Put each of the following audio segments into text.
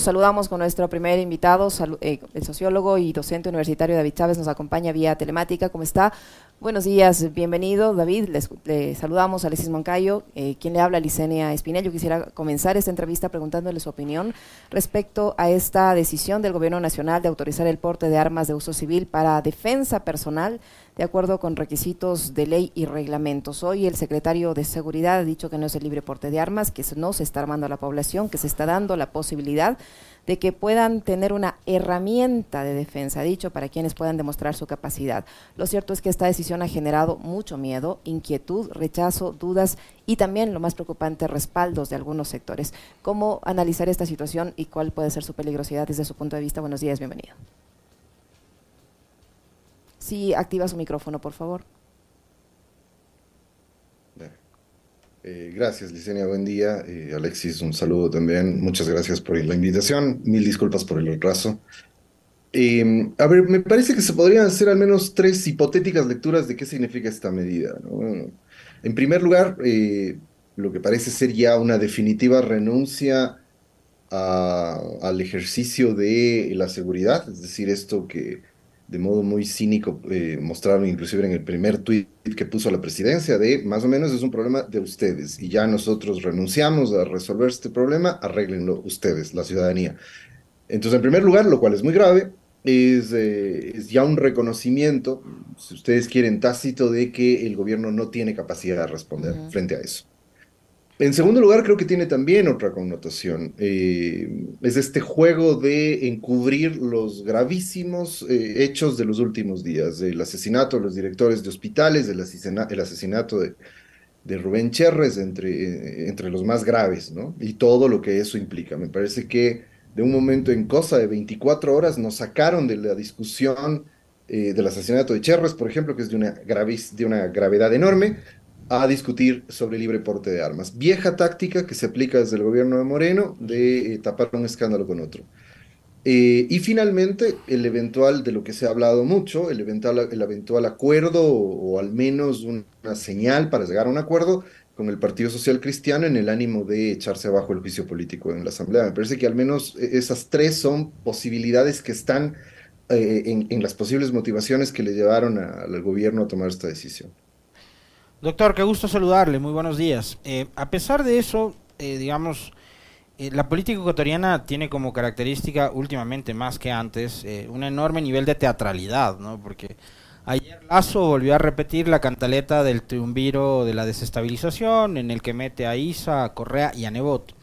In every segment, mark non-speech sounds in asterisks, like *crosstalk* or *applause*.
saludamos con nuestro primer invitado, eh, el sociólogo y docente universitario David Chávez nos acompaña vía telemática. ¿Cómo está? Buenos días, bienvenido David. Le saludamos a Alexis Moncayo, eh, quien le habla Licenia Espinel. Yo quisiera comenzar esta entrevista preguntándole su opinión respecto a esta decisión del Gobierno Nacional de autorizar el porte de armas de uso civil para defensa personal de acuerdo con requisitos de ley y reglamentos. Hoy el secretario de Seguridad ha dicho que no es el libre porte de armas, que no se está armando a la población, que se está dando la posibilidad de que puedan tener una herramienta de defensa, dicho, para quienes puedan demostrar su capacidad. Lo cierto es que esta decisión ha generado mucho miedo, inquietud, rechazo, dudas y también, lo más preocupante, respaldos de algunos sectores. ¿Cómo analizar esta situación y cuál puede ser su peligrosidad desde su punto de vista? Buenos días, bienvenido. Si activa su micrófono, por favor. Eh, gracias, Licenia, buen día. Eh, Alexis, un saludo también. Muchas gracias por la invitación. Mil disculpas por el retraso. Em, a ver, me parece que se podrían hacer al menos tres hipotéticas lecturas de qué significa esta medida. En primer lugar, eh, lo que parece ser ya una definitiva renuncia al ejercicio de la seguridad, es decir, esto que de modo muy cínico eh, mostraron inclusive en el primer tuit que puso la presidencia de más o menos es un problema de ustedes y ya nosotros renunciamos a resolver este problema, arréglenlo ustedes, la ciudadanía. Entonces, en primer lugar, lo cual es muy grave, es, eh, es ya un reconocimiento, si ustedes quieren, tácito de que el gobierno no tiene capacidad de responder frente a eso. En segundo lugar, creo que tiene también otra connotación. Eh, es este juego de encubrir los gravísimos eh, hechos de los últimos días, el asesinato de los directores de hospitales, el, asesinato de, Rubén Cherres, entre, entre los más graves, ¿no? Y todo lo que eso implica. Me parece que de un momento en cosa de 24 horas nos sacaron de la discusión eh, del asesinato de Cherres, por ejemplo, que es de una, de una gravedad enorme, a discutir sobre libre porte de armas. Vieja táctica que se aplica desde el gobierno de Moreno de eh, tapar un escándalo con otro. Eh, y finalmente, el eventual, de lo que se ha hablado mucho, el eventual, el eventual acuerdo o, al menos una señal para llegar a un acuerdo con el Partido Social Cristiano en el ánimo de echarse abajo el juicio político en la Asamblea. Me parece que al menos e, esas tres son posibilidades que están eh, en, las posibles motivaciones que le llevaron al gobierno a tomar esta decisión. Doctor, qué gusto saludarle, muy buenos días. Eh, a pesar de eso, eh, digamos, eh, la política ecuatoriana tiene como característica, últimamente más que antes, un enorme nivel de teatralidad, ¿no? Porque ayer Lazo volvió a repetir la cantaleta del triunviro de la desestabilización, en el que mete a Isa, a Correa y a Nebot.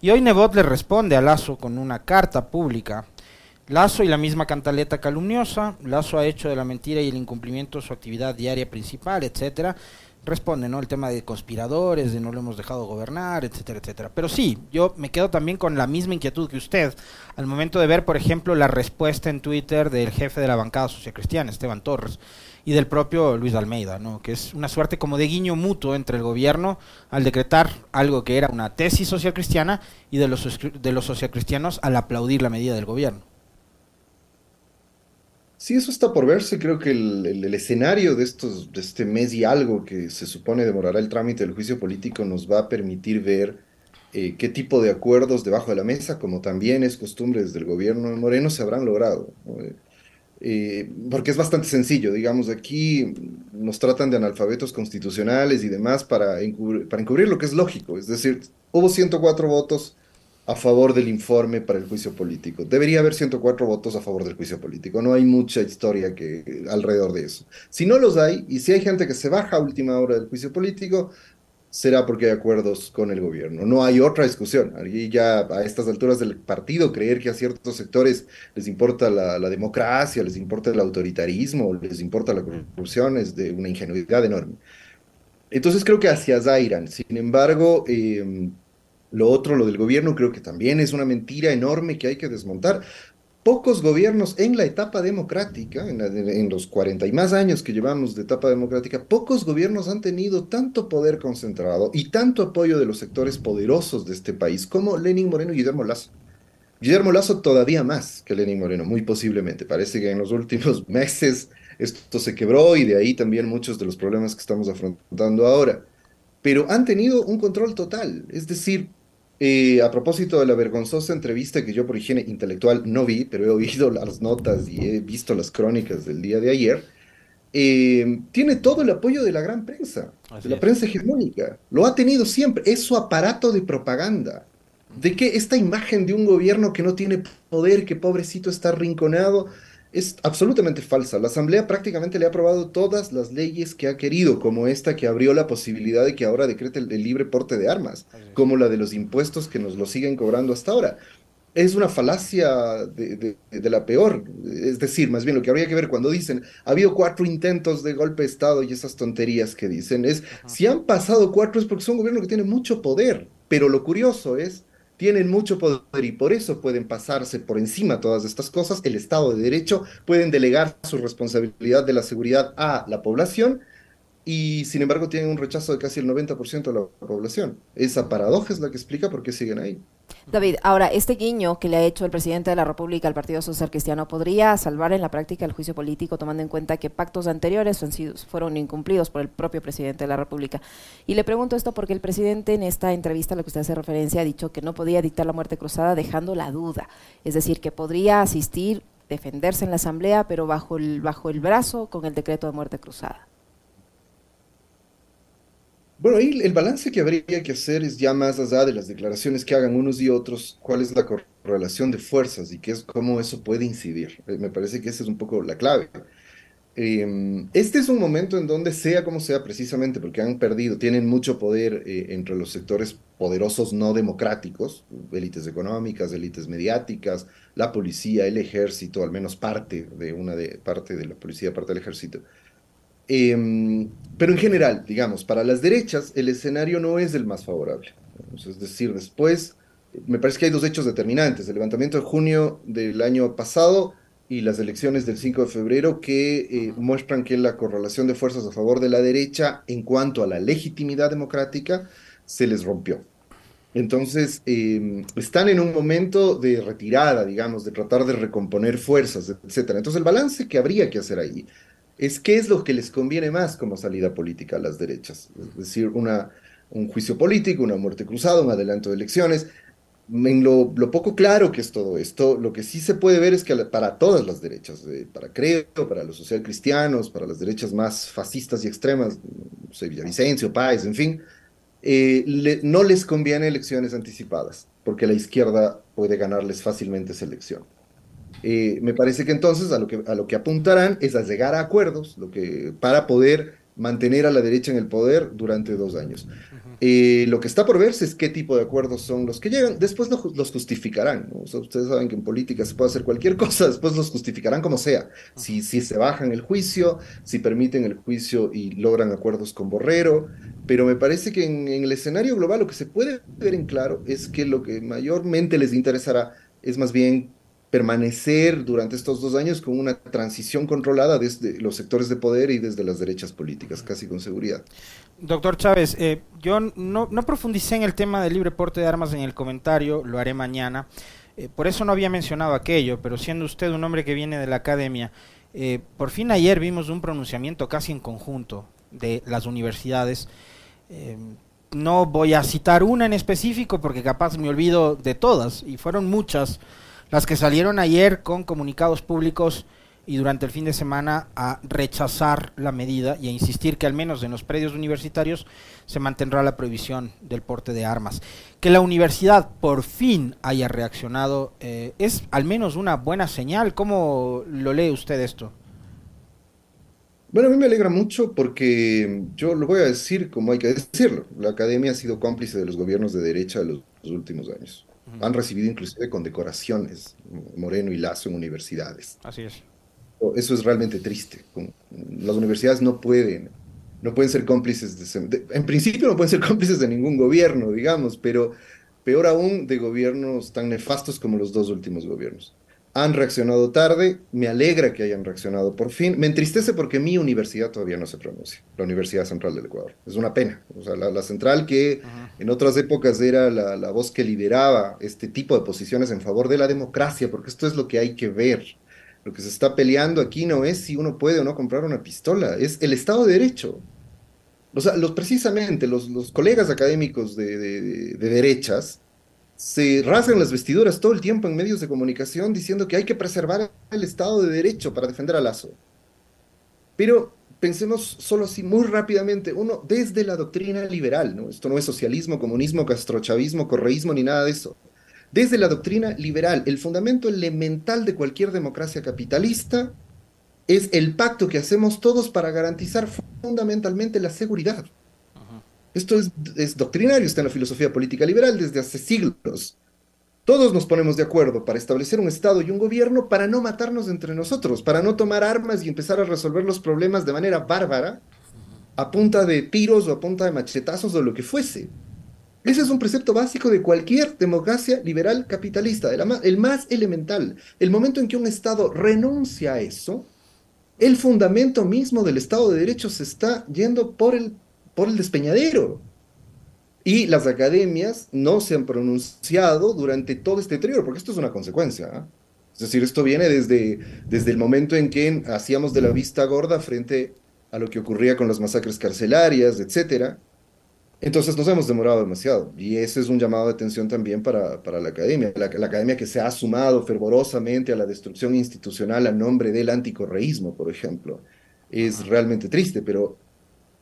Y hoy Nebot le responde a Lazo con una carta pública Lazo y la misma cantaleta calumniosa, Lazo ha hecho de la mentira y el incumplimiento su actividad diaria principal, etcétera responde, ¿no? El tema de conspiradores, de no lo hemos dejado gobernar, etcétera, etcétera. Pero sí, yo me quedo también con la misma inquietud que usted al momento de ver, por ejemplo, la respuesta en Twitter del jefe de la bancada sociocristiana, Esteban Torres, y del propio Luis Almeida, ¿no? Que es una suerte como de guiño mutuo entre el gobierno al decretar algo que era una tesis socialcristiana y de los, de los socialcristianos al aplaudir la medida del gobierno. Sí, eso está por verse. Creo que el, escenario de, estos, de este mes y algo que se supone demorará el trámite del juicio político nos va a permitir ver eh, qué tipo de acuerdos debajo de la mesa, como también es costumbre desde el gobierno de Moreno, se habrán logrado. Eh, porque es bastante sencillo, digamos, aquí nos tratan de analfabetos constitucionales y demás para para encubrir lo que es lógico. Es decir, hubo 104 votos a favor del informe para el juicio político. Debería haber 104 votos a favor del juicio político. No hay mucha historia que, alrededor de eso. Si no los hay, y si hay gente que se baja a última hora del juicio político, será porque hay acuerdos con el gobierno. No hay otra discusión. Aquí ya a estas alturas del partido, creer que a ciertos sectores les importa la, democracia, les importa el autoritarismo, les importa la corrupción, es de una ingenuidad enorme. Entonces creo que hacia Zairan. Sin embargo, eh, lo otro, lo del gobierno, creo que también es una mentira enorme que hay que desmontar. Pocos gobiernos en la etapa democrática, en, los 40 y más años que llevamos de etapa democrática, pocos gobiernos han tenido tanto poder concentrado y tanto apoyo de los sectores poderosos de este país como Lenin Moreno y Guillermo Lazo. Guillermo Lazo todavía más que Lenin Moreno, muy posiblemente. Parece que en los últimos *laughs* meses esto se quebró y de ahí también muchos de los problemas que estamos afrontando ahora. Pero han tenido un control total, es decir, a propósito de la vergonzosa entrevista que yo por higiene intelectual no vi, pero he oído las notas y he visto las crónicas del día de ayer, eh, tiene todo el apoyo de la gran prensa, de la prensa hegemónica. Lo ha tenido siempre. Es su aparato de propaganda. De que esta imagen de un gobierno que no tiene poder, que pobrecito está arrinconado, es absolutamente falsa. La Asamblea prácticamente le ha aprobado todas las leyes que ha querido, como esta que abrió la posibilidad de que ahora decrete el, libre porte de armas, como la de los impuestos que nos lo siguen cobrando hasta ahora. Es una falacia de, la peor. Es decir, más bien lo que habría que ver cuando dicen, ha habido cuatro intentos de golpe de Estado y esas tonterías que dicen es, si han pasado cuatro es porque son un gobierno que tiene mucho poder. Pero lo curioso es tienen mucho poder y por eso pueden pasarse por encima todas estas cosas. El Estado de Derecho pueden delegar su responsabilidad de la seguridad a la población y sin embargo tienen un rechazo de casi el 90% de la población. Esa paradoja es la que explica por qué siguen ahí. David, ahora, este guiño que le ha hecho el presidente de la República al Partido Social Cristiano podría salvar en la práctica el juicio político, tomando en cuenta que pactos anteriores han sido, fueron incumplidos por el propio presidente de la República. Y le pregunto esto porque el presidente en esta entrevista a la que usted hace referencia ha dicho que no podía dictar la muerte cruzada dejando la duda, es decir, que podría asistir, defenderse en la Asamblea, pero bajo el, bajo el brazo con el decreto de muerte cruzada. Bueno, ahí el balance que habría que hacer es ya más allá de las declaraciones que hagan unos y otros, cuál es la correlación de fuerzas y qué es, cómo eso puede incidir. Eh, me parece que esa es un poco la clave. Em, este es un momento en donde sea como sea, precisamente porque han perdido, tienen mucho poder eh, entre los sectores poderosos no democráticos, élites económicas, élites mediáticas, la policía, el ejército, al menos parte de una de parte de la policía, parte del ejército Em, pero en general, digamos, para las derechas el escenario no es el más favorable. Es decir, después, me parece que hay dos hechos determinantes, el levantamiento de junio del año pasado y las elecciones del 5 de febrero que eh, muestran que la correlación de fuerzas a favor de la derecha en cuanto a la legitimidad democrática se les rompió. Entonces, em, están en un momento de retirada, digamos, de tratar de recomponer fuerzas, etc. Entonces, el balance que habría que hacer ahí es qué es lo que les conviene más como salida política a las derechas. Es decir, un juicio político, una muerte cruzada, un adelanto de elecciones. En lo, poco claro que es todo esto, lo que sí se puede ver es que para todas las derechas, para Creo, para los socialcristianos, para las derechas más fascistas y extremas, no sé, Páez, en fin, eh, no les conviene elecciones anticipadas, porque la izquierda puede ganarles fácilmente esa elección. Eh, me parece que entonces a lo que, a lo que apuntarán es a llegar a acuerdos lo que, para poder mantener a la derecha en el poder durante dos años. Eh, lo que está por verse es qué tipo de acuerdos son los que llegan, después los justificarán. ustedes saben que en política se puede hacer cualquier *laughs* cosa, después los justificarán como sea. Si, si se bajan el juicio, si permiten el juicio y logran acuerdos con Borrero, pero me parece que en, en el escenario global lo que se puede ver en claro es que lo que mayormente les interesará es más bien permanecer durante estos dos años con una transición controlada desde los sectores de poder y desde las derechas políticas, casi con seguridad. Doctor Chávez, eh, yo no, no, profundicé en el tema del libre porte de armas en el comentario, lo haré mañana. Eh, por eso no había mencionado aquello, pero siendo usted un hombre que viene de la academia, eh, por fin ayer vimos un pronunciamiento casi en conjunto de las universidades. no voy a citar una en específico porque capaz me olvido de todas, y fueron muchas las que salieron ayer con comunicados públicos y durante el fin de semana a rechazar la medida y a insistir que al menos en los predios universitarios se mantendrá la prohibición del porte de armas. Que la universidad por fin haya reaccionado eh, es al menos una buena señal. ¿Cómo lo lee usted esto? Bueno, a mí me alegra mucho porque yo lo voy a decir como hay que decirlo. La academia ha sido cómplice de los gobiernos de derecha de los últimos años. Han recibido inclusive condecoraciones, Moreno y Lazo, en universidades. Así es. Eso es realmente triste. Las universidades no pueden, no pueden ser cómplices, de, en principio no pueden ser *laughs* cómplices de ningún gobierno, digamos, pero peor aún de gobiernos tan nefastos como los dos últimos gobiernos han reaccionado tarde, me alegra que hayan reaccionado por fin, me entristece porque mi universidad todavía no se pronuncia, la Universidad Central del Ecuador. Es una pena, o sea, la, central que en otras épocas era la, la, voz que lideraba este tipo de posiciones en favor de la democracia, porque esto es lo que hay que ver. Lo que se está peleando aquí no es si uno puede o no comprar una pistola, es el Estado de Derecho. O sea, los, precisamente los, los colegas académicos de, de, de derechas, se rasgan las vestiduras todo el tiempo en medios de comunicación diciendo que hay que preservar el Estado de Derecho para defender a Lazo. Pero pensemos solo así muy rápidamente, uno desde la doctrina liberal, ¿no? Esto no es socialismo, comunismo, castrochavismo, correísmo ni nada de eso. Desde la doctrina liberal, el fundamento elemental de cualquier democracia capitalista es el pacto que hacemos todos para garantizar fundamentalmente la seguridad. Esto es, doctrinario, está en la filosofía política liberal desde hace siglos. Todos nos ponemos de acuerdo para establecer un Estado y un gobierno para no matarnos entre nosotros, para no tomar armas y empezar a resolver los problemas de manera bárbara, a punta de tiros o a punta de machetazos o lo que fuese. Ese es un precepto básico de cualquier democracia liberal capitalista, el más elemental. El momento en que un Estado renuncia a eso, el fundamento mismo del Estado de Derecho se está yendo por el por el despeñadero. Y las academias no se han pronunciado durante todo este periodo, porque esto es una consecuencia. ¿ah? Es decir, esto viene desde, desde el momento en que hacíamos de la vista gorda frente a lo que ocurría con las masacres carcelarias, etc. Entonces nos hemos demorado demasiado. Y ese es un llamado de atención también para, para la academia. La, la, academia que se ha sumado fervorosamente a la destrucción institucional a nombre del anticorreísmo, por ejemplo. Es realmente triste, pero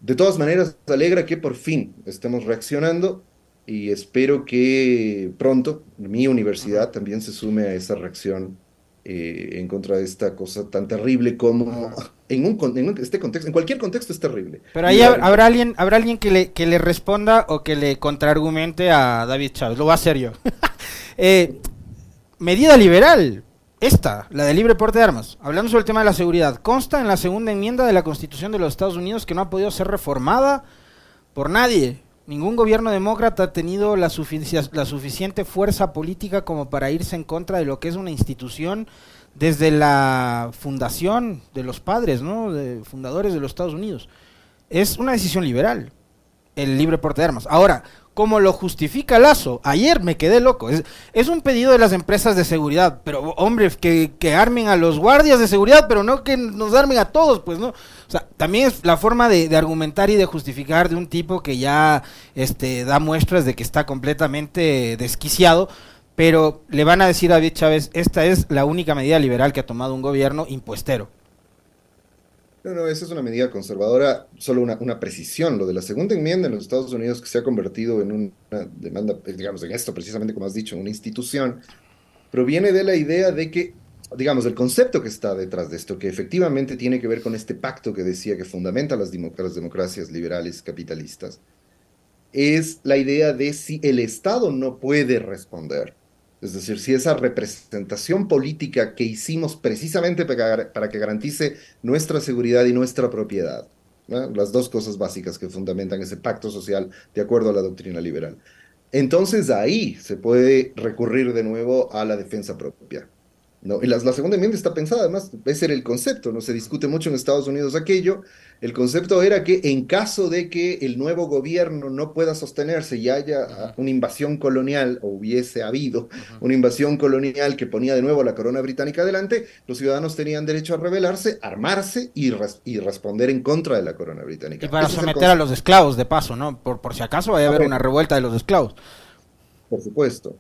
de todas maneras, alegra que por fin estemos reaccionando y espero que pronto mi universidad también se sume a esa reacción eh, en contra de esta cosa tan terrible como en, un, en este contexto, en cualquier contexto es terrible. Pero ahí habrá alguien, habrá alguien que le, que le responda o que le contraargumente a David Chávez. Lo va a hacer yo. *laughs* Eh, medida liberal. Esta, la de libre porte de armas, hablando sobre el tema de la seguridad, consta en la segunda enmienda de la Constitución de los Estados Unidos que no ha podido ser reformada por nadie. Ningún gobierno demócrata ha tenido la, la suficiente fuerza política como para irse en contra de lo que es una institución desde la fundación de los padres, ¿no? De fundadores de los Estados Unidos. Es una decisión liberal, el libre porte de armas. Ahora, como lo justifica Lazo. Ayer me quedé loco. Es, un pedido de las empresas de seguridad, pero hombre, que, que, armen a los guardias de seguridad, pero no que nos armen a todos, pues no. O sea, también es la forma de, argumentar y de justificar de un tipo que ya este, da muestras de que está completamente desquiciado. Pero le van a decir a David Chávez, esta es la única medida liberal que ha tomado un gobierno impuestero. No, no, esa es una medida conservadora, solo una, una, precisión. Lo de la segunda enmienda en los Estados Unidos que se ha convertido en una demanda, eh, digamos, en esto precisamente como has dicho, una institución, proviene de la idea de que, digamos, el concepto que está detrás de esto, que efectivamente tiene que ver con este pacto que decía que fundamenta las, las democracias liberales capitalistas, es la idea de si el Estado no puede responder es decir, si esa representación política que hicimos precisamente para, que garantice nuestra seguridad y nuestra propiedad, las dos cosas básicas que fundamentan ese pacto social de acuerdo a la doctrina liberal, entonces ahí se puede recurrir de nuevo a la defensa propia. ¿No? Y la, la segunda enmienda está pensada, además, ese era el concepto, no se discute mucho en Estados Unidos aquello, el concepto era que en caso de que el nuevo gobierno no pueda sostenerse y haya una invasión colonial, o hubiese habido una invasión colonial que ponía de nuevo la corona británica adelante, los ciudadanos tenían derecho a rebelarse, armarse y, y responder en contra de la corona británica. Y para someter a los esclavos, de paso, ¿no? Por, por si acaso vaya a haber una revuelta de los esclavos. Por supuesto.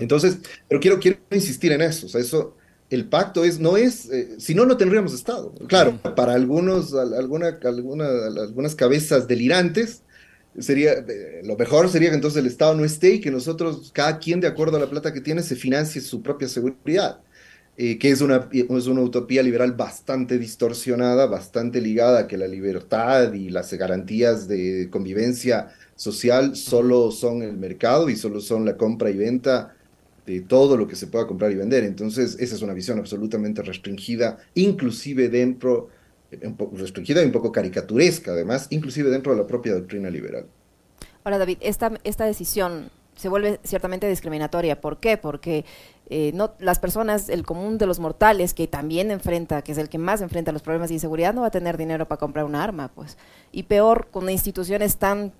Entonces, pero quiero, quiero insistir en eso, o sea, eso el pacto es, no es, eh, si no, no tendríamos Estado. Claro, para algunos, alguna, alguna, algunas cabezas delirantes, sería, eh, lo mejor sería que entonces el Estado no esté y que nosotros, cada quien de acuerdo a la plata que tiene, se financie su propia seguridad. Eh, que es una, es una utopía liberal bastante distorsionada, bastante ligada a que la libertad y las garantías de convivencia social solo son el mercado y solo son la compra y venta de todo lo que se pueda comprar y vender. Entonces, esa es una visión absolutamente restringida, inclusive dentro, poco restringida y un poco caricaturesca, además, inclusive dentro de la propia doctrina liberal. Ahora, David, esta, esta decisión se vuelve ciertamente discriminatoria. ¿Por qué? Porque eh, no, las personas, el común de los mortales, que también enfrenta, que es el que más enfrenta los problemas de inseguridad, no va a tener dinero para comprar un arma, pues. Y peor, con instituciones tan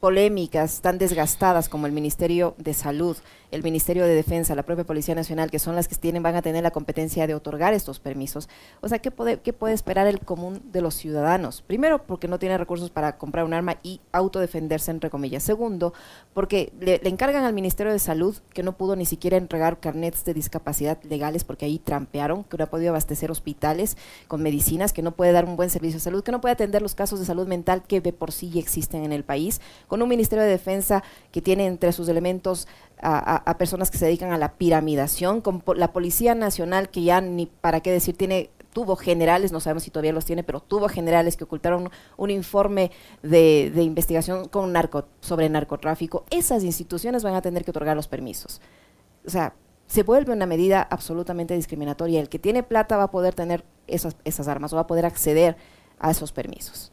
polémicas tan desgastadas como el Ministerio de Salud, el Ministerio de Defensa, la propia Policía Nacional, que son las que tienen, van a tener la competencia de otorgar estos permisos. O sea, ¿qué puede, qué puede esperar el común de los ciudadanos? Primero, porque no tiene recursos para comprar un arma y autodefenderse, entre comillas. Segundo, porque le, encargan al Ministerio de Salud, que no pudo ni siquiera entregar carnets de discapacidad legales, porque ahí trampearon, que no ha podido abastecer hospitales con medicinas, que no puede dar un buen servicio de salud, que no puede atender los casos de salud mental que de por sí existen en el país, con un Ministerio de Defensa que tiene entre sus elementos a, personas que se dedican a la piramidación, con la Policía Nacional, que ya ni para qué decir, tiene tuvo generales, no sabemos si todavía los tiene, pero tuvo generales que ocultaron un informe de, investigación con narco, sobre narcotráfico. Esas instituciones van a tener que otorgar los permisos. O sea, se vuelve una medida absolutamente discriminatoria. El que tiene plata va a poder tener esas, esas armas o va a poder acceder a esos permisos.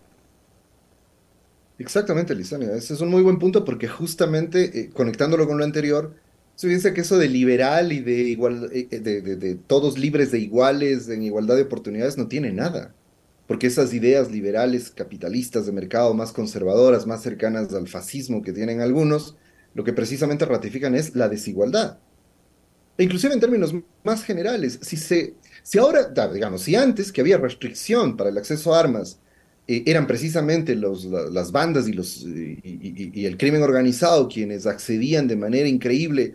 Exactamente, Lisania. Ese es un muy buen punto porque justamente eh, conectándolo con lo anterior, se dice que eso de liberal y de igual, eh, eh, de, de, todos libres de iguales, en igualdad de oportunidades, no tiene nada. Porque esas ideas liberales, capitalistas de mercado, más conservadoras, más cercanas al fascismo que tienen algunos, lo que precisamente ratifican es la desigualdad. E inclusive en términos más generales, si, se, si ahora, digamos, si antes que había restricción para el acceso a armas, eh, eran precisamente los, las bandas y, los, y, el crimen organizado quienes accedían de manera increíble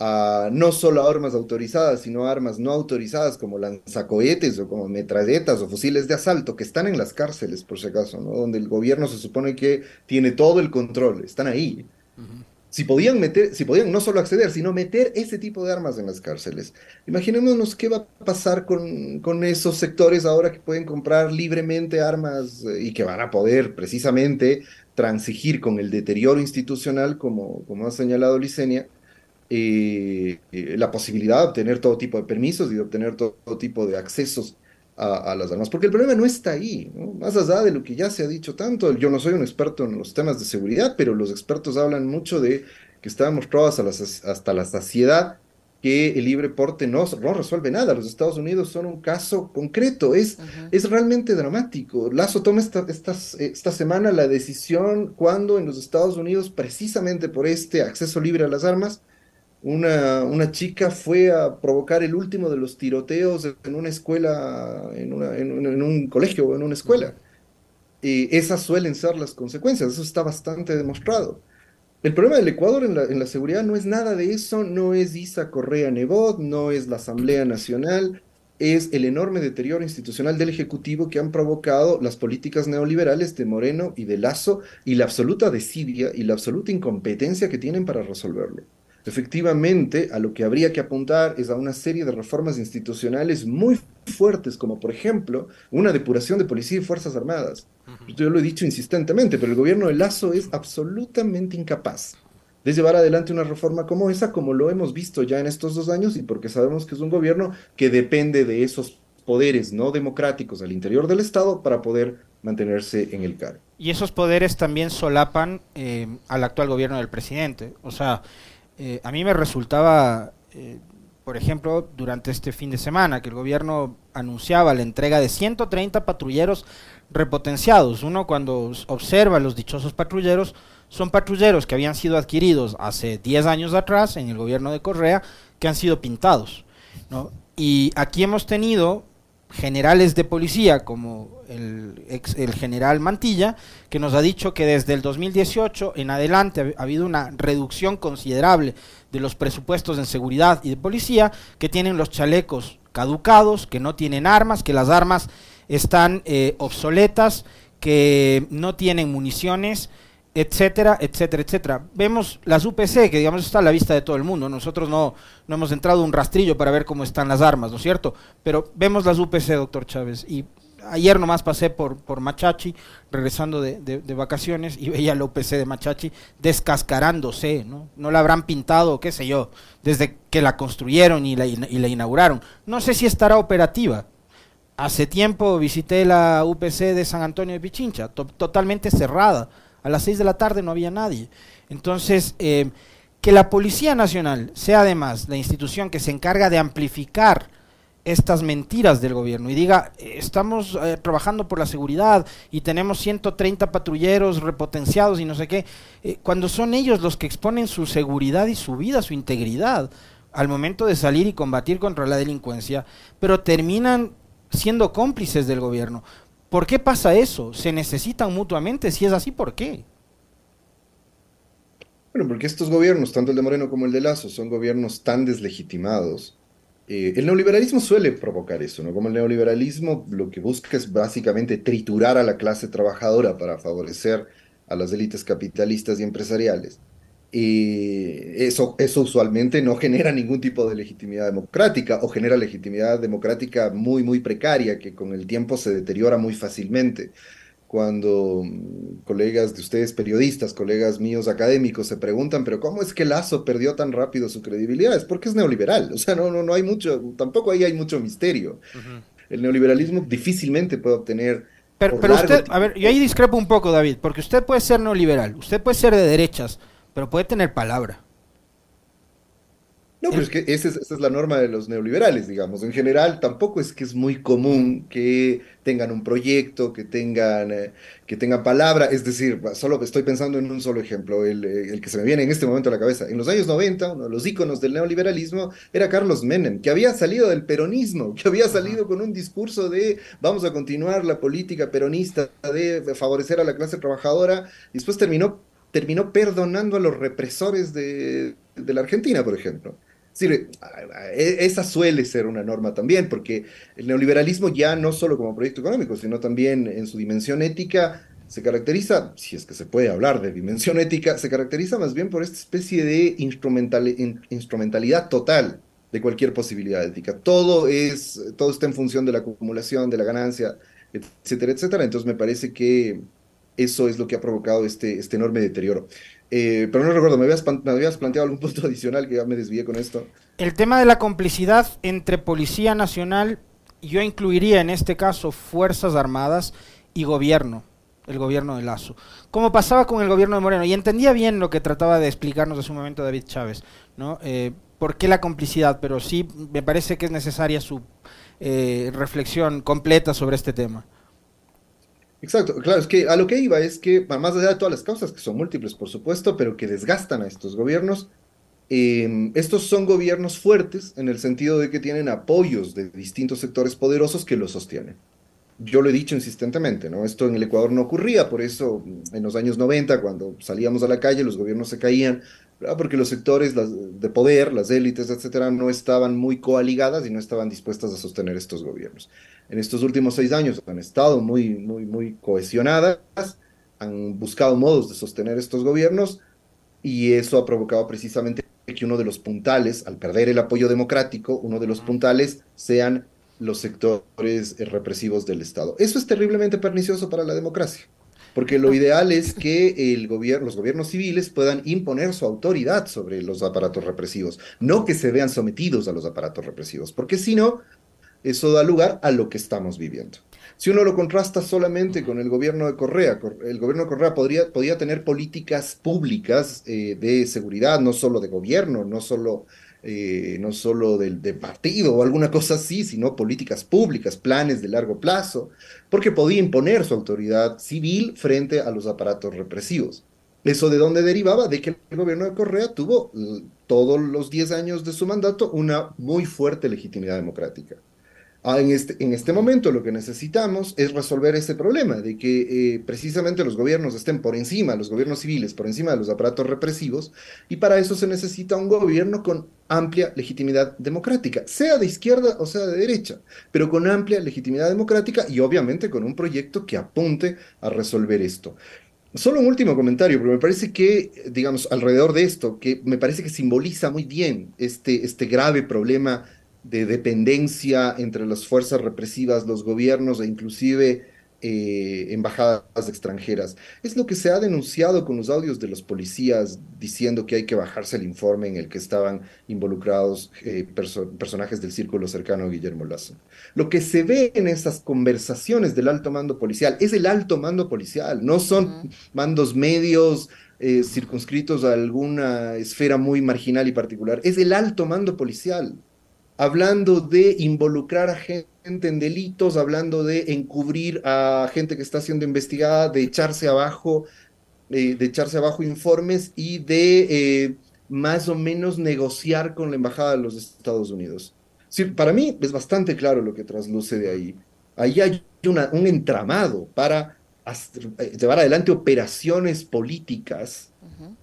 a no solo armas autorizadas, sino a armas no autorizadas como lanzacohetes o como metralletas o fusiles de asalto que están en las cárceles, por si acaso, ¿no? donde el gobierno se supone que tiene todo el control, están ahí si podían meter, si podían no solo acceder, sino meter ese tipo de armas en las cárceles. Imaginémonos qué va a pasar con, con esos sectores ahora que pueden comprar libremente armas eh, y que van a poder precisamente transigir con el deterioro institucional, como, como ha señalado Licenia, eh, eh, la posibilidad de obtener todo tipo de permisos y de obtener todo tipo de accesos a, las armas, porque el problema no está ahí, más allá de lo que ya se ha dicho tanto, yo no soy un experto en los temas de seguridad, pero los expertos hablan mucho de que está demostrado hasta la, hasta la saciedad que el libre porte no, no, resuelve nada. Los Estados Unidos son un caso concreto, es, es realmente dramático. Lazo toma esta, esta semana la decisión cuando en los Estados Unidos, precisamente por este acceso libre a las armas, una, una, chica fue a provocar el último de los tiroteos en una escuela, en, una, en, un colegio o en una escuela. Y esas suelen ser las consecuencias, eso está bastante demostrado. El problema del Ecuador en la, en la seguridad no es nada de eso, no es Isa Correa Nebot, no es la Asamblea Nacional, es el enorme deterioro institucional del Ejecutivo que han provocado las políticas neoliberales de Moreno y de Lazo y la absoluta desidia y la absoluta incompetencia que tienen para resolverlo. Efectivamente, a lo que habría que apuntar es a una serie de reformas institucionales muy fuertes, como por ejemplo una depuración de policía y Fuerzas Armadas. Yo lo he dicho insistentemente, pero el gobierno de Lazo es absolutamente incapaz de llevar adelante una reforma como esa, como lo hemos visto ya en estos dos años, y porque sabemos que es un gobierno que depende de esos poderes no democráticos al interior del Estado para poder mantenerse en el cargo. Y esos poderes también solapan eh, al actual gobierno del presidente. O sea, eh, a mí me resultaba, eh, por ejemplo, durante este fin de semana, que el gobierno anunciaba la entrega de 130 patrulleros repotenciados. Uno cuando observa los dichosos patrulleros, son patrulleros que habían sido adquiridos hace 10 años atrás en el gobierno de Correa, que han sido pintados. Y aquí hemos tenido generales de policía como el, el general Mantilla, que nos ha dicho que desde el 2018 en adelante ha, habido una reducción considerable de los presupuestos en seguridad y de policía, que tienen los chalecos caducados, que no tienen armas, que las armas están eh, obsoletas, que no tienen municiones, etcétera, etcétera, etcétera. Vemos las UPC, que digamos está a la vista de todo el mundo. Nosotros no, no hemos entrado un rastrillo para ver cómo están las armas, ¿no es cierto? Pero vemos las UPC, doctor Chávez. Y ayer nomás pasé por, por Machachi, regresando de, de, vacaciones, y veía la UPC de Machachi descascarándose, ¿no? No la habrán pintado, qué sé yo, desde que la construyeron y la, y la inauguraron. No sé si estará operativa. Hace tiempo visité la UPC de San Antonio de Pichincha, totalmente cerrada a las 6 de la tarde no había nadie. Entonces, eh, que la Policía Nacional sea además la institución que se encarga de amplificar estas mentiras del gobierno y diga, estamos eh, trabajando por la seguridad y tenemos 130 patrulleros repotenciados y no sé qué, eh, cuando son ellos los que exponen su seguridad y su vida, su integridad al momento de salir y combatir contra la delincuencia, pero terminan siendo cómplices del gobierno. ¿Por qué pasa eso? ¿Se necesitan mutuamente? Si es así, ¿por qué? Bueno, porque estos gobiernos, tanto el de Moreno como el de Lazo, son gobiernos tan deslegitimados eh, el neoliberalismo suele provocar eso, ¿no? Como el neoliberalismo lo que busca es básicamente triturar a la clase trabajadora para favorecer a las élites capitalistas y empresariales. Y eso, eso usualmente no genera ningún tipo de legitimidad democrática o genera legitimidad democrática muy, muy precaria que con el tiempo se deteriora muy fácilmente cuando mm, colegas de ustedes periodistas, colegas míos académicos se preguntan, pero ¿cómo es que Lazo perdió tan rápido su credibilidad? Es porque es neoliberal, o sea, no, no, no hay mucho, tampoco ahí hay mucho misterio. El neoliberalismo difícilmente puede obtener... Pero, pero usted, a ver, yo ahí discrepo un poco, David, porque usted puede ser neoliberal, usted puede ser de derechas, pero puede tener palabra. No, pero es que esa es, la norma de los neoliberales, digamos. En general, tampoco es que es muy común que tengan un proyecto, que tengan, eh, que tengan palabra. Es decir, solo estoy pensando en un solo ejemplo, el, eh, el, que se me viene en este momento a la cabeza. En los años 90, uno de los íconos del neoliberalismo era Carlos Menem, que había salido del peronismo, que había salido con un discurso de vamos a continuar la política peronista de favorecer a la clase trabajadora, y después terminó, terminó perdonando a los represores de, de la Argentina, por ejemplo. Sí, esa suele ser una norma también, porque el neoliberalismo ya no solo como proyecto económico, sino también en su dimensión ética se caracteriza, si es que se puede hablar de dimensión ética, se caracteriza más bien por esta especie de instrumentalidad total de cualquier posibilidad ética. Todo, es, todo está en función de la acumulación, de la ganancia, etcétera, etcétera. Entonces me parece que eso es lo que ha provocado este, este enorme deterioro. Eh, pero no recuerdo, ¿me habías, ¿me habías, planteado algún *laughs* punto adicional que ya me desvié con esto? El tema de la complicidad entre Policía Nacional, yo incluiría en este caso Fuerzas Armadas y gobierno, el gobierno de Lazo. Como pasaba con el gobierno de Moreno, y entendía bien lo que trataba de explicarnos hace un momento David Chávez, ¿no? Eh, ¿Por qué la complicidad? Pero sí me parece que es necesaria su eh, reflexión completa sobre este tema. Exacto, claro, es que a lo que iba es que, más allá de todas las causas, que son múltiples, por supuesto, pero que desgastan a estos gobiernos, em, estos son gobiernos fuertes en el sentido de que tienen apoyos de distintos sectores poderosos que los sostienen. Yo lo he dicho insistentemente, ¿no? Esto en el Ecuador no ocurría, por eso en los años 90, cuando salíamos a la calle, los gobiernos se caían, porque los sectores de poder, las élites, etcétera, no estaban muy coaligadas y no estaban dispuestas a sostener estos gobiernos en estos últimos seis años han estado muy, muy, muy cohesionadas, han buscado modos de sostener estos gobiernos y eso ha provocado precisamente que uno de los puntales, al perder el apoyo democrático, uno de los puntales sean los sectores represivos del Estado. Eso es terriblemente pernicioso para la democracia, porque lo ideal es que el gobierno, los gobiernos civiles puedan imponer su autoridad sobre los aparatos represivos, no que se vean sometidos a los aparatos represivos, porque si no, eso da lugar a lo que estamos viviendo. Si uno lo contrasta solamente con el gobierno de Correa, el gobierno de Correa podría, podía tener políticas públicas eh, de seguridad, no solo de gobierno, no solo, eh, no solo del, de partido o alguna cosa así, sino políticas públicas, planes de largo plazo, porque podía imponer su autoridad civil frente a los aparatos represivos. ¿Eso de dónde derivaba? De que el gobierno de Correa tuvo todos los 10 años de su mandato una muy fuerte legitimidad democrática. Ah, en, este, en este momento lo que necesitamos es resolver ese problema de que eh, precisamente los gobiernos estén por encima, los gobiernos civiles, por encima de los aparatos represivos, y para eso se necesita un gobierno con amplia legitimidad democrática, sea de izquierda o sea de derecha, pero con amplia legitimidad democrática y obviamente con un proyecto que apunte a resolver esto. Solo un último comentario, pero me parece que, digamos, alrededor de esto, que me parece que simboliza muy bien este, este grave problema de dependencia entre las fuerzas represivas, los gobiernos e inclusive eh, embajadas extranjeras. Es lo que se ha denunciado con los audios de los policías diciendo que hay que bajarse el informe en el que estaban involucrados eh, personajes del círculo cercano a Guillermo Lazo. Lo que se ve en esas conversaciones del alto mando policial es el alto mando policial, no son mandos medios. Eh, circunscritos a alguna esfera muy marginal y particular, es el alto mando policial hablando de involucrar a gente en delitos, hablando de encubrir a gente que está siendo investigada, de echarse abajo, eh, de echarse abajo informes y de eh, más o menos negociar con la embajada de los Estados Unidos. Sí, para mí es bastante claro lo que trasluce de ahí. Ahí hay una, un entramado para eh, llevar adelante operaciones políticas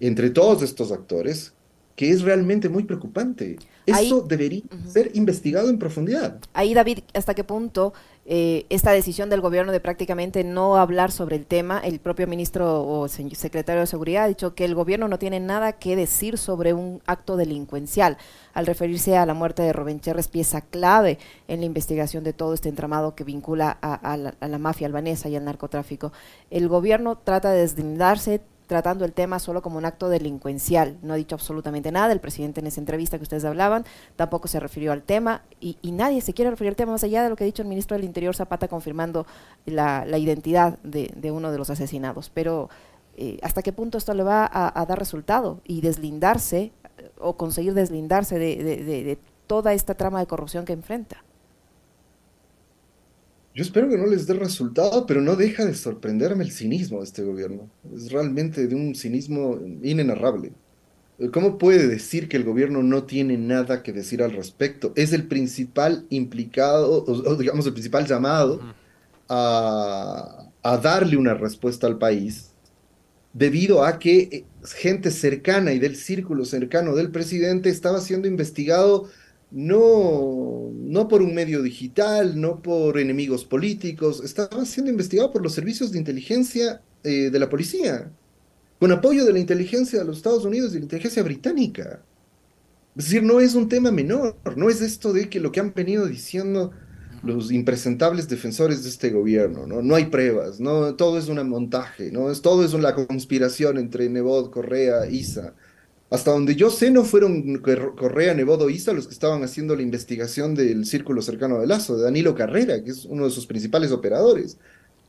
entre todos estos actores que es realmente muy preocupante. Eso debería ser investigado en profundidad. Ahí, David, ¿hasta qué punto eh, esta decisión del gobierno de prácticamente no hablar sobre el tema, el propio ministro o secretario de Seguridad ha dicho que el gobierno no tiene nada que decir sobre un acto delincuencial, al referirse a la muerte de Rubén Cherres, pieza clave en la investigación de todo este entramado que vincula a, la, a la mafia albanesa y al narcotráfico. El gobierno trata de deslindarse, tratando el tema solo como un acto delincuencial. No ha dicho absolutamente nada. El presidente en esa entrevista que ustedes hablaban tampoco se refirió al tema y, nadie se quiere referir al tema más allá de lo que ha dicho el ministro del Interior Zapata confirmando la, identidad de, uno de los asesinados. Pero eh, ¿hasta qué punto esto le va a, dar resultado y deslindarse o conseguir deslindarse de toda esta trama de corrupción que enfrenta? Yo espero que no les dé resultado, pero no deja de sorprenderme el cinismo de este gobierno. Es realmente de un cinismo inenarrable. ¿Cómo puede decir que el gobierno no tiene nada que decir al respecto? Es el principal implicado, o, digamos el principal llamado a, a darle una respuesta al país, debido a que eh, gente cercana y del círculo cercano del presidente estaba siendo investigado no, no por un medio digital, no por enemigos políticos, estaba siendo investigado por los servicios de inteligencia eh, de la policía, con apoyo de la inteligencia de los Estados Unidos y la inteligencia británica. Es decir, no es un tema menor, no es esto de que lo que han venido diciendo los impresentables defensores de este gobierno, ¿no? No hay pruebas, ¿no? Todo es un montaje, ¿no? Es, todo es una conspiración entre Nebot, Correa, Isa. Hasta donde yo sé, no fueron Correa, Nebodo Isa los que estaban haciendo la investigación del círculo cercano de Lazo, de Danilo Carrera, que es uno de sus principales operadores,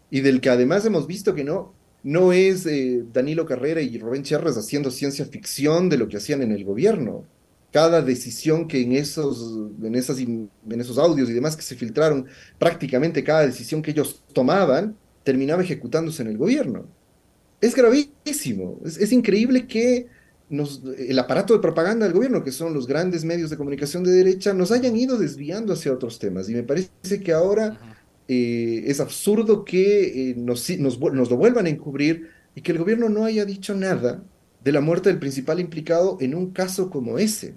y del que además hemos visto que no, no es eh, Danilo Carrera y Rubén Cherres haciendo ciencia ficción de lo que hacían en el gobierno. Cada decisión que en esos, en esos audios y demás que se filtraron, prácticamente cada decisión que ellos tomaban terminaba ejecutándose en el gobierno. Es gravísimo, es increíble que el aparato de propaganda del gobierno, que son los grandes medios de comunicación de derecha, nos hayan ido desviando hacia otros temas. Y me parece que ahora eh, es absurdo que eh, nos, nos, lo vuelvan a encubrir y que el gobierno no haya dicho nada de la muerte del principal implicado en un caso como ese.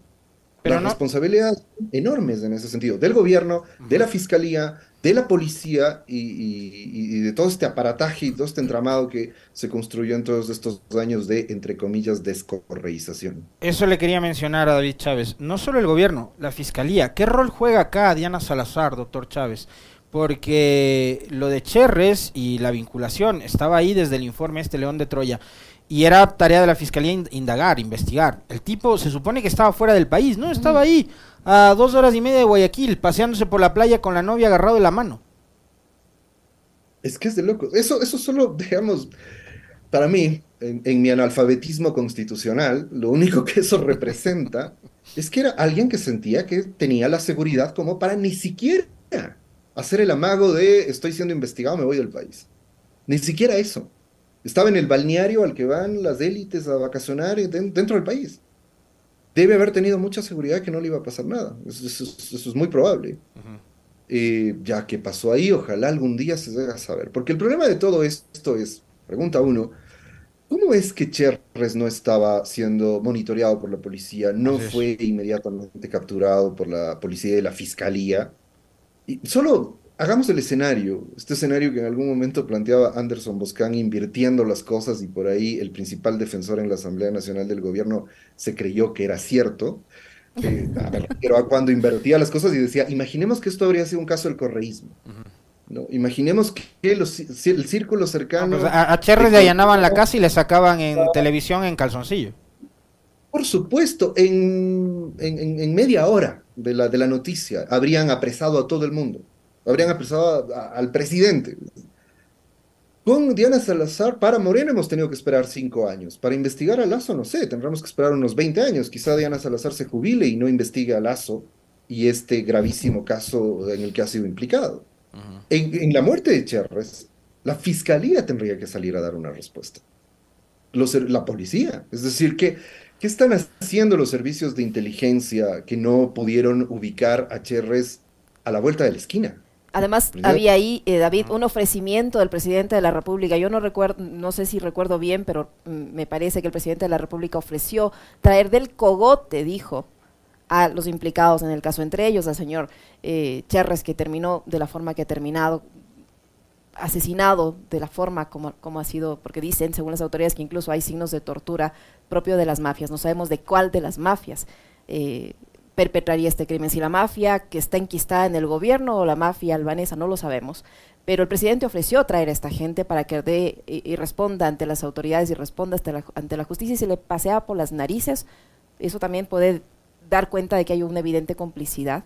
Pero Las responsabilidades enormes en ese sentido, del gobierno, de la fiscalía, de la policía y, de todo este aparataje y todo este entramado que se construyó en todos estos años de, entre comillas, descorreización. Eso le quería mencionar a David Chávez. No solo el gobierno, la fiscalía. ¿Qué rol juega acá Diana Salazar, doctor Chávez? Porque lo de Cherres y la vinculación estaba ahí desde el informe este León de Troya. Y era tarea de la fiscalía indagar, investigar. El tipo se supone que estaba fuera del país, ¿no? Estaba ahí a dos horas y media de Guayaquil, paseándose por la playa con la novia agarrado de la mano. Es que es de loco. Eso, eso solo, digamos, para mí, en, mi analfabetismo constitucional, lo único que eso representa *laughs* es que era alguien que sentía que tenía la seguridad como para ni siquiera hacer el amago de estoy siendo investigado, me voy del país. Ni siquiera eso. Estaba en el balneario al que van las élites a vacacionar dentro del país debe haber tenido mucha seguridad que no le iba a pasar nada. Eso, es muy probable. Eh, ya que pasó ahí, ojalá algún día se a saber. Porque el problema de todo esto es, pregunta uno, ¿cómo es que Cherres no estaba siendo monitoreado por la policía? No fue inmediatamente capturado por la policía y la fiscalía. Y solo hagamos el escenario, este escenario que en algún momento planteaba Anderson Boscan invirtiendo las cosas y por ahí el principal defensor en la Asamblea Nacional del Gobierno se creyó que era cierto. *laughs* pero cuando invertía las cosas y decía, imaginemos que esto habría sido un caso del correísmo. ¿no? Imaginemos que el círculo cercano... Pues a, a le allanaban la casa y le sacaban en televisión en calzoncillo. Por supuesto, en, en, media hora de la, de la noticia habrían apresado a todo el mundo habrían apresado al presidente. Con Diana Salazar, para Moreno hemos tenido que esperar cinco años. Para investigar a Lazo, no sé, tendremos que esperar unos 20 años. Quizá Diana Salazar se jubile y no investigue a Lazo y este gravísimo caso en el que ha sido implicado. en, la muerte de Cherres, la fiscalía tendría que salir a dar una respuesta. la policía. Es decir, que ¿Qué están haciendo los servicios de inteligencia que no pudieron ubicar a Cherres a la vuelta de la esquina? Además, había ahí, eh, David, un ofrecimiento del presidente de la República. Yo no recuerdo, no sé si recuerdo bien, pero mm, me parece que el presidente de la República ofreció traer del cogote, dijo, a los implicados en el caso, entre ellos al señor eh, Cherres, que terminó de la forma que ha terminado, asesinado de la forma como, como ha sido, porque dicen, según las autoridades, que incluso hay signos de tortura propio de las mafias. No sabemos de cuál de las mafias eh, perpetraría este crimen. Si la mafia que está enquistada en el gobierno o la mafia albanesa, no lo sabemos. Pero el presidente ofreció traer a esta gente para que dé y, responda ante las autoridades y responda la, ante la justicia y se le pasea por las narices. Eso también puede dar cuenta de que hay una evidente complicidad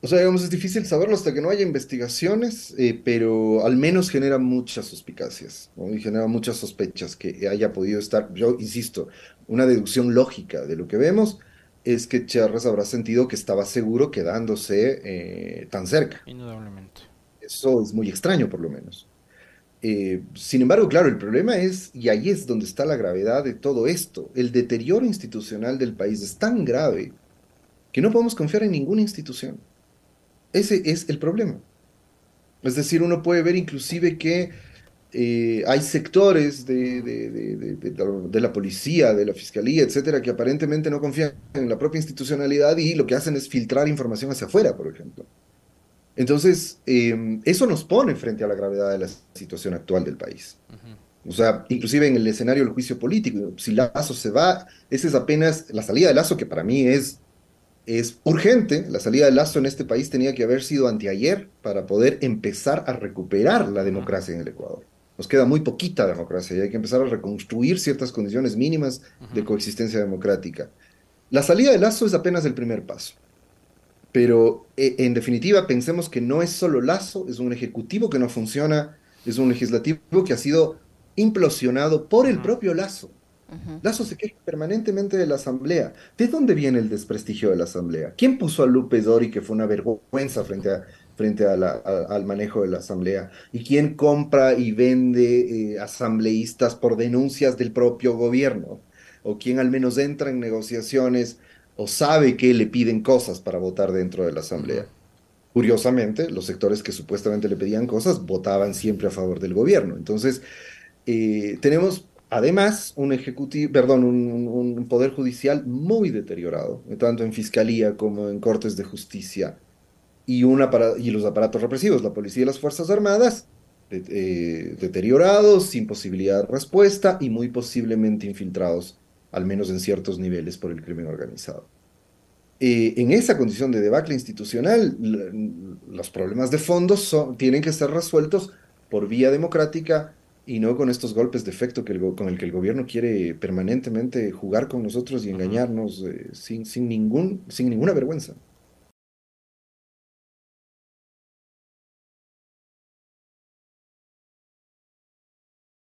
o sea, digamos, es difícil saberlo hasta que no haya investigaciones, eh, pero al menos genera muchas suspicacias, Y genera muchas sospechas que haya podido estar, yo insisto, una deducción lógica de lo que vemos es que Charles habrá sentido que estaba seguro quedándose eh, tan cerca. Indudablemente. Eso es muy extraño, por lo menos. Eh, sin embargo, claro, el problema es, y ahí es donde está la gravedad de todo esto, el deterioro institucional del país es tan grave que no podemos confiar en ninguna institución. Ese es el problema. Es decir, uno puede ver inclusive que eh, hay sectores de, de, la policía, de la fiscalía, etcétera, que aparentemente no confían en la propia institucionalidad y lo que hacen es filtrar información hacia afuera, por ejemplo. Entonces, em, eso nos pone frente a la gravedad de la situación actual del país. O sea, inclusive en el escenario del juicio político, si Lazo se va, esa es apenas la salida de Lazo, que para mí es es urgente. La salida de Lazo en este país tenía que haber sido anteayer para poder empezar a recuperar la democracia en el Ecuador. Nos queda muy poquita democracia y hay que empezar a reconstruir ciertas condiciones mínimas de coexistencia democrática. La salida de Lazo es apenas el primer paso. Pero e, en definitiva pensemos que no es solo Lazo, es un ejecutivo que no funciona, es un legislativo que ha sido implosionado por el propio Lazo. Lazo se queja permanentemente de la Asamblea. ¿De dónde viene el desprestigio de la Asamblea? ¿Quién puso a Lupe Dori, que fue una vergüenza frente, a, frente al manejo de la Asamblea? ¿Y quién compra y vende eh, asambleístas por denuncias del propio gobierno? ¿O quién al menos entra en negociaciones o sabe que le piden cosas para votar dentro de la Asamblea? Curiosamente, los sectores que supuestamente le pedían cosas votaban siempre a favor del gobierno. Entonces, eh, tenemos Además, un ejecutivo, perdón, un, poder judicial muy deteriorado, tanto en fiscalía como en cortes de justicia, y, los aparatos represivos, la policía y las Fuerzas Armadas, eh, deteriorados, sin posibilidad de respuesta y muy posiblemente infiltrados, al menos en ciertos niveles, por el crimen organizado. Eh, en esa condición de debacle institucional, los problemas de fondo tienen que ser resueltos por vía democrática y no con estos golpes de efecto que el, con el que el gobierno quiere permanentemente jugar con nosotros y engañarnos eh, sin, sin, ningún, sin ninguna vergüenza.